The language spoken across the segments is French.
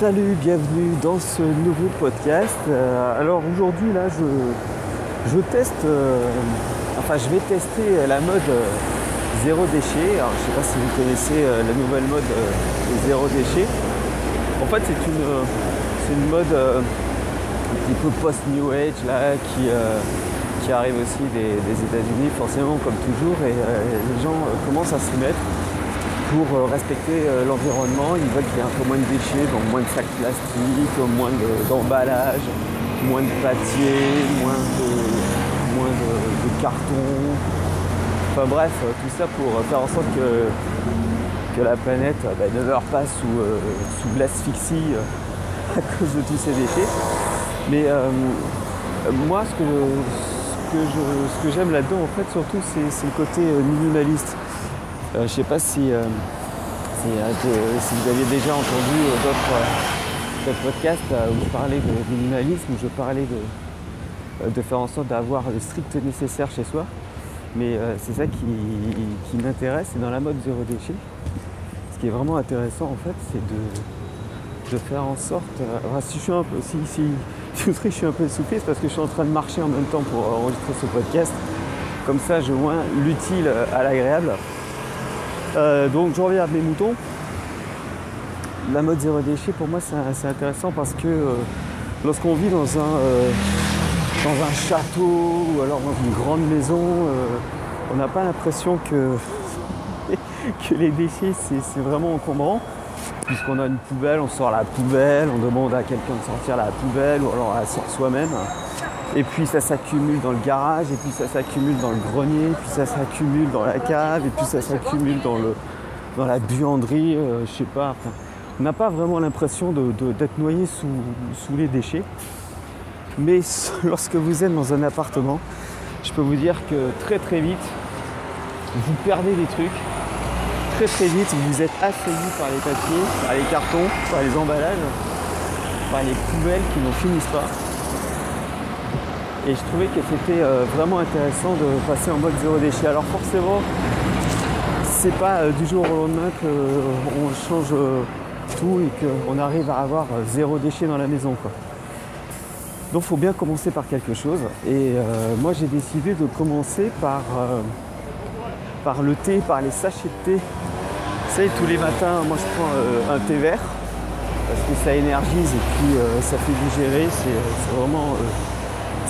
Salut, bienvenue dans ce nouveau podcast. Euh, alors aujourd'hui là je, je teste, euh, enfin je vais tester la mode euh, zéro déchet. Alors je sais pas si vous connaissez la nouvelle mode zéro déchet. En fait c'est une, une mode un petit peu post-new age là qui, qui arrive aussi des, des États-Unis forcément comme toujours et les gens commencent à s'y mettre pour euh, respecter euh, l'environnement. Ils veulent qu'il y ait un peu moins de déchets, donc moins de sacs plastiques, moins d'emballage, moins de papier, moins de, moins carton. Enfin bref, euh, tout ça pour faire en sorte que, que la planète bah, ne meure pas sous, sous l'asphyxie à cause de tous ces déchets. Mais moi, ce que, ce que j'aime là-dedans, en fait, surtout, c'est le côté minimaliste. Euh, je ne sais pas si, euh, euh, vous aviez déjà entendu d'autres podcasts où je parlais de minimalisme, où je parlais de, faire en sorte d'avoir le strict nécessaire chez soi. Mais c'est ça qui, m'intéresse, c'est dans la mode zéro déchet. Ce qui est vraiment intéressant en fait, c'est de, faire en sorte. si je suis un peu, si, je suis un peu essoufflé, c'est parce que je suis en train de marcher en même temps pour enregistrer ce podcast. Comme ça, je vois l'utile à l'agréable. Euh, donc je reviens à mes moutons. La mode zéro déchet pour moi c'est intéressant parce que euh, lorsqu'on vit dans un, euh, dans un château ou alors dans une grande maison, on n'a pas l'impression que, que les déchets c'est vraiment encombrant. Puisqu'on a une poubelle, on sort la poubelle, on demande à quelqu'un de sortir la poubelle ou alors on la sort soi-même. Et puis ça s'accumule dans le garage, et puis ça s'accumule dans le grenier, et puis ça s'accumule dans la cave, et puis ça s'accumule dans, le, dans la buanderie, euh, je sais pas. on n'a pas vraiment l'impression d'être noyé sous, les déchets. Mais lorsque vous êtes dans un appartement, je peux vous dire que très très vite, vous perdez des trucs. Très très vite, vous êtes assailli par les papiers, par les cartons, par les emballages, par les poubelles qui n'en finissent pas. Et je trouvais que c'était euh, vraiment intéressant de passer en mode zéro déchet. Alors forcément, c'est pas euh, du jour au lendemain qu'on euh, change tout et qu'on arrive à avoir zéro déchet dans la maison. Quoi. Donc il faut bien commencer par quelque chose. Et moi j'ai décidé de commencer par, par le thé, par les sachets de thé. Vous savez, tous les matins, moi je prends un thé vert parce que ça énergise et puis ça fait digérer. C'est vraiment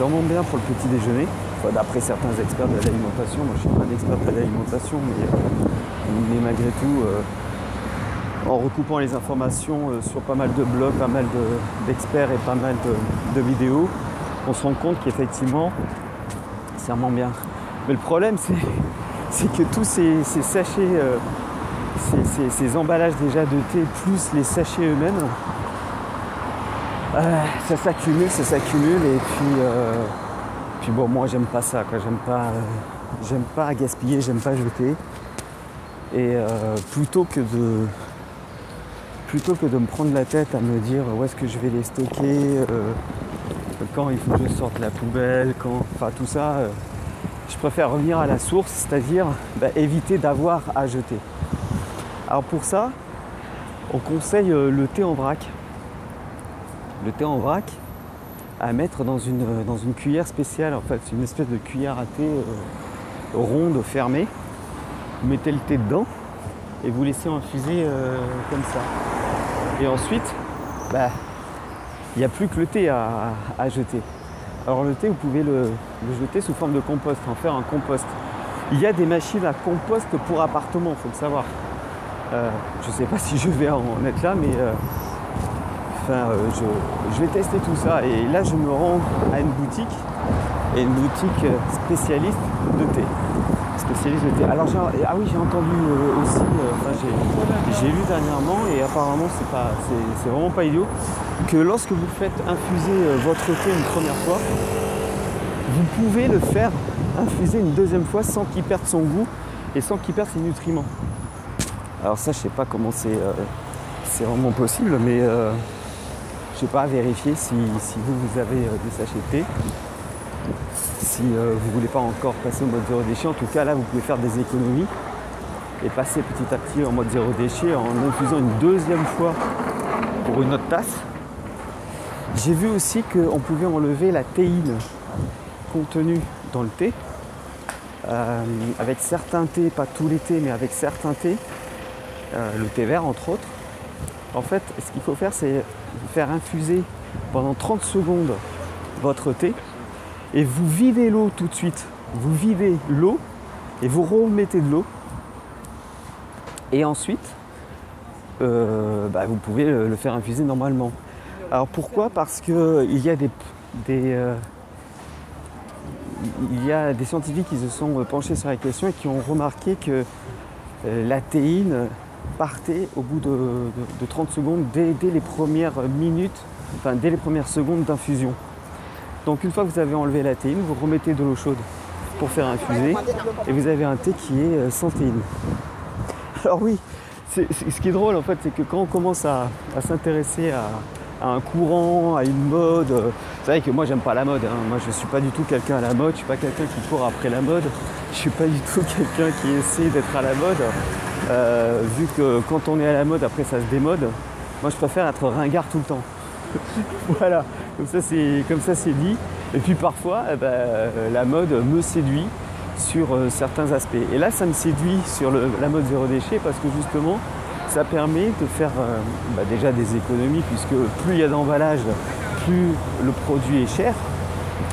c'est vraiment bien pour le petit déjeuner. D'après certains experts de l'alimentation, moi je suis pas un expert de l'alimentation, mais, euh, malgré tout, euh, en recoupant les informations euh, sur pas mal de blogs, pas mal d'experts et pas mal de, vidéos, on se rend compte qu'effectivement, c'est vraiment bien. Mais le problème, c'est que tous ces, sachets, ces, emballages déjà de thé, plus les sachets eux-mêmes, euh, ça s'accumule, ça s'accumule et puis, euh, puis bon moi j'aime pas ça j'aime pas, euh, pas gaspiller, j'aime pas jeter. Et plutôt que de plutôt que de me prendre la tête à me dire où est-ce que je vais les stocker, quand il faut que je sorte la poubelle, quand. Enfin tout ça, je préfère revenir à la source, c'est-à-dire bah, éviter d'avoir à jeter. Alors pour ça, on conseille le thé en vrac le thé en vrac à mettre dans une, dans une cuillère spéciale. En fait, une espèce de cuillère à thé euh, ronde fermée. Vous mettez le thé dedans et vous laissez infuser euh, comme ça. Et ensuite, bah, il n'y a plus que le thé à, jeter. Alors le thé, vous pouvez le, jeter sous forme de compost, en faire un compost. Il y a des machines à compost pour appartement, il faut le savoir. Euh, je ne sais pas si je vais en être là, mais euh, je, vais tester tout ça. Et là, je me rends à une boutique, et une boutique euh, spécialiste de thé. Spécialiste de thé. Alors, ah oui, j'ai entendu euh, aussi, j'ai lu dernièrement, et apparemment, c'est pas, c'est vraiment pas idiot, que lorsque vous faites infuser votre thé une première fois, vous pouvez le faire infuser une deuxième fois sans qu'il perde son goût et sans qu'il perde ses nutriments. Alors ça, je sais pas comment c'est c'est vraiment possible, mais je sais pas, vérifier si, vous, vous avez euh, des sachets de thé. Si euh, vous ne voulez pas encore passer au mode zéro déchet, en tout cas là vous pouvez faire des économies et passer petit à petit en mode zéro déchet en infusant une deuxième fois pour une autre tasse. J'ai vu aussi qu'on pouvait enlever la théine contenue dans le thé. Euh, avec certains thés, pas tous les thés, mais avec certains thés, le thé vert entre autres. En fait, ce qu'il faut faire, c'est faire infuser pendant 30 secondes votre thé et vous videz l'eau tout de suite. Vous videz l'eau et vous remettez de l'eau. Et ensuite, euh, bah, vous pouvez le faire infuser normalement. Alors pourquoi? Parce qu'il y a des, euh, il y a des scientifiques qui se sont penchés sur la question et qui ont remarqué que euh, la théine partait au bout de, 30 secondes dès, les premières minutes, enfin dès les premières secondes d'infusion. Donc une fois que vous avez enlevé la théine, vous remettez de l'eau chaude pour faire infuser et vous avez un thé qui est euh, sans théine. Alors oui, ce qui est drôle en fait, c'est que quand on commence à s'intéresser à, un courant, à une mode. Vous savez que moi j'aime pas la mode, hein. moi je suis pas du tout quelqu'un à la mode, je suis pas quelqu'un qui court après la mode, je suis pas du tout quelqu'un qui essaie d'être à la mode. Euh, vu que quand on est à la mode après ça se démode, moi je préfère être ringard tout le temps. voilà, comme ça c'est dit. Et puis parfois eh ben, la mode me séduit sur euh, certains aspects. Et là ça me séduit sur la mode zéro déchet parce que justement ça permet de faire euh, bah, déjà des économies puisque plus il y a d'emballage, plus le produit est cher.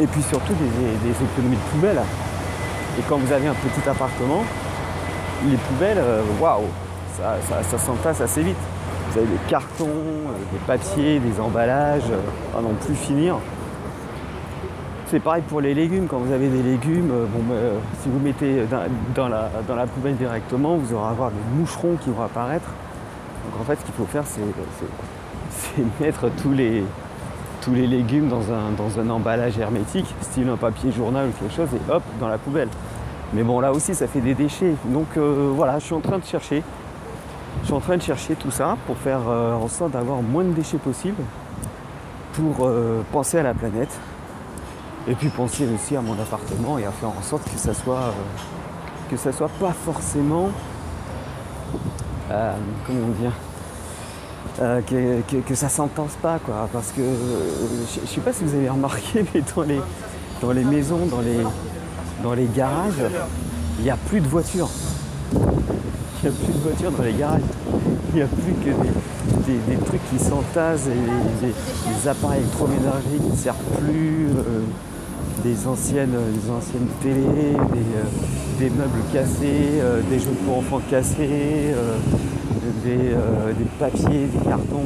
Et puis surtout des, économies de poubelles. Et quand vous avez un petit appartement, les poubelles, euh, waouh, ça, s'entasse assez vite. Vous avez des cartons, euh, des papiers, des emballages, à n'en plus finir. C'est pareil pour les légumes. Quand vous avez des légumes, bon, si vous mettez dans, la, dans, la, poubelle directement, vous aurez avoir des moucherons qui vont apparaître. Donc en fait, ce qu'il faut faire, c'est mettre tous les, tous les légumes dans un, dans un emballage hermétique, style un papier journal ou quelque chose, et hop, dans la poubelle. Mais bon, là aussi, ça fait des déchets. Donc euh, voilà, je suis en train de chercher. Je suis en train de chercher tout ça pour faire euh, en sorte d'avoir moins de déchets possible, pour euh, penser à la planète, et puis penser aussi à mon appartement et à faire en sorte que ça soit, que ça soit pas forcément comment dire, euh, que, ça s'entende pas quoi. Parce que je, ne sais pas si vous avez remarqué, mais dans les, dans les maisons, dans les, dans les garages, il n'y a plus de voitures. Il n'y a plus de voitures dans les garages. Il n'y a plus que des, trucs qui s'entassent et des, appareils électroménagers qui ne servent plus. Euh, des anciennes, des anciennes télés, des, euh, meubles cassés, euh, des jeux pour enfants cassés, des, papiers, des cartons,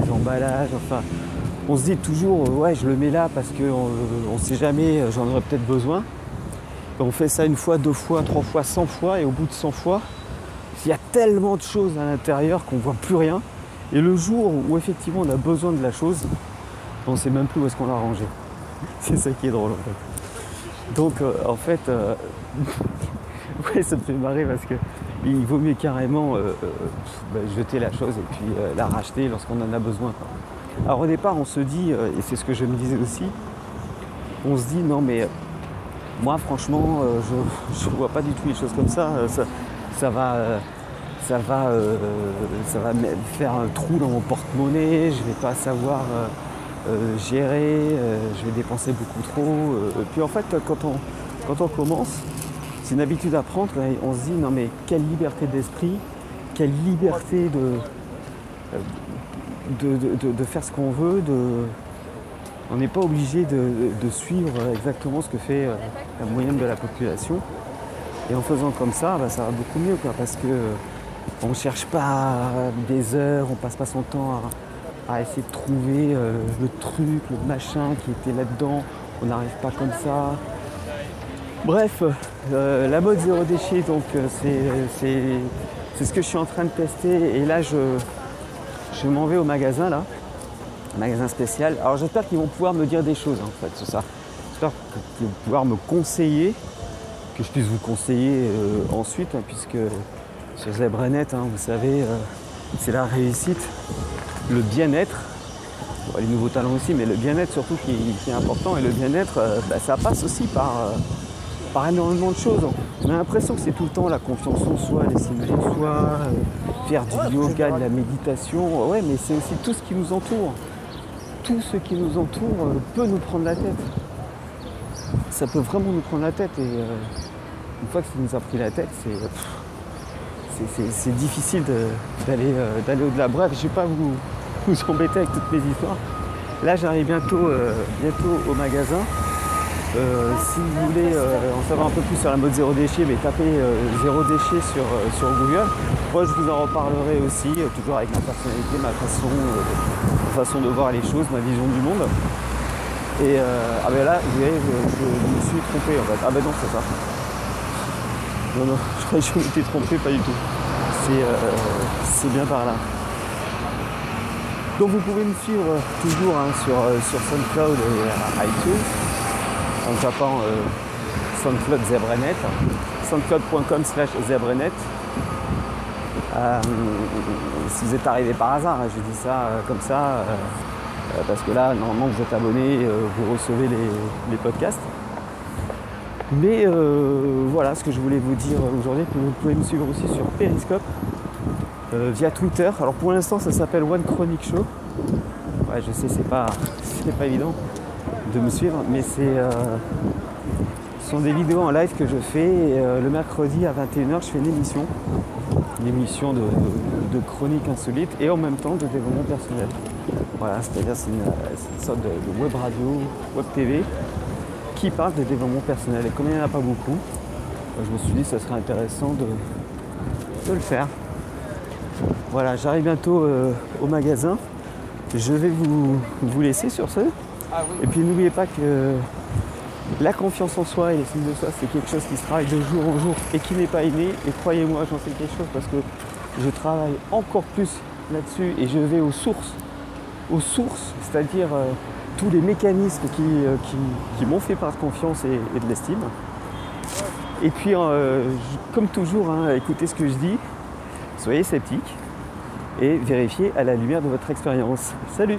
des emballages, enfin on se dit toujours ouais je le mets là parce qu'on ne sait jamais, j'en aurais peut-être besoin. On fait ça une fois, deux fois, trois fois, cent fois et au bout de 100 fois, il y a tellement de choses à l'intérieur qu'on ne voit plus rien. Et le jour où effectivement on a besoin de la chose, on ne sait même plus où est-ce qu'on l'a rangé. c'est ça qui est drôle en fait. Donc euh, en fait, euh, ouais, ça me fait marrer parce que il vaut mieux carrément euh, bah, jeter la chose et puis la racheter lorsqu'on en a besoin. Alors au départ, on se dit, et c'est ce que je me disais aussi, on se dit non mais moi franchement, je ne vois pas du tout les choses comme ça. ça, va ça va, ça va faire un trou dans mon porte-monnaie, je ne vais pas savoir euh, gérer, euh, je vais dépenser beaucoup trop. Euh, puis en fait, quand on, quand on commence, c'est une habitude à prendre, on se dit non mais quelle liberté d'esprit, quelle liberté de, de, faire ce qu'on veut, on n'est pas obligé de, suivre exactement ce que fait la moyenne de la population. Et en faisant comme ça, bah, ça va beaucoup mieux parce que on ne cherche pas des heures, on passe pas son temps à essayer de trouver euh, le truc, le machin qui était là-dedans. On n'arrive pas comme ça. Bref, euh, la mode zéro déchet, donc euh, c'est ce que je suis en train de tester. Et là, je, je m'en vais au magasin, là, magasin spécial. Alors j'espère qu'ils vont pouvoir me dire des choses, en fait, c'est ça. J'espère qu'ils vont pouvoir me conseiller, que je puisse vous conseiller ensuite, hein, puisque sur Zebranet, hein, vous savez, c'est la réussite le bien-être, les nouveaux talents aussi, mais le bien-être surtout qui, est important. Et le bien-être, euh, bah, ça passe aussi par, euh, par énormément de choses. On a l'impression que c'est tout le temps la confiance en soi, l'estime de soi, euh, faire du yoga, de la méditation. Ouais, mais c'est aussi tout ce qui nous entoure. Tout ce qui nous entoure euh, peut nous prendre la tête. Ça peut vraiment nous prendre la tête. Et euh, une fois que ça nous a pris la tête, c'est, c'est, difficile d'aller, au-delà. Bref, je ne vais pas vous, vous embêter avec toutes mes histoires. Là, j'arrive bientôt, bientôt au magasin. Euh, si vous voulez euh, en savoir un peu plus sur la mode zéro déchet, mais tapez euh, zéro déchet sur, sur Google. Moi je vous en reparlerai aussi, toujours avec ma personnalité, ma façon, façon de voir les choses, ma vision du monde. Et ah ben là, je, me suis trompé en fait. Ah ben non, c'est ça. Non, non, je croyais que je m'étais trompé, pas du tout. C'est bien par là. Donc vous pouvez me suivre toujours hein, sur, sur SoundCloud et iTunes en tapant euh, SoundCloud Zebrenet, soundcloud.com slash Zebrenet. Euh, si vous êtes arrivé par hasard, je dis ça euh, comme ça, parce que là, normalement, vous êtes abonné, vous recevez les, podcasts. Mais voilà ce que je voulais vous dire aujourd'hui. Vous pouvez me suivre aussi sur Periscope, via Twitter. Alors pour l'instant, ça s'appelle One Chronic Show. Ouais, je sais, c'est pas, pas évident de me suivre, mais c'est euh, ce sont des vidéos en live que je fais. Euh, le mercredi à 21h, je fais une émission, une émission de, chronique insolite et en même temps de développement personnel. Voilà, c'est-à-dire c'est une, sorte de, web radio, web TV qui parle de développement personnel. Et comme il n'y en a pas beaucoup, je me suis dit que ce serait intéressant de, le faire. Voilà, j'arrive bientôt euh, au magasin. Je vais vous, vous laisser sur ce. Ah et puis n'oubliez pas que la confiance en soi et l'estime de soi, c'est quelque chose qui se travaille de jour en jour et qui n'est pas inné. Et croyez-moi, j'en sais quelque chose parce que je travaille encore plus là-dessus et je vais aux sources. Aux sources, c'est-à-dire euh, tous les mécanismes qui, euh, m'ont fait perdre confiance et, de l'estime. Et puis, euh, comme toujours, hein, écoutez ce que je dis, soyez sceptiques et vérifiez à la lumière de votre expérience. Salut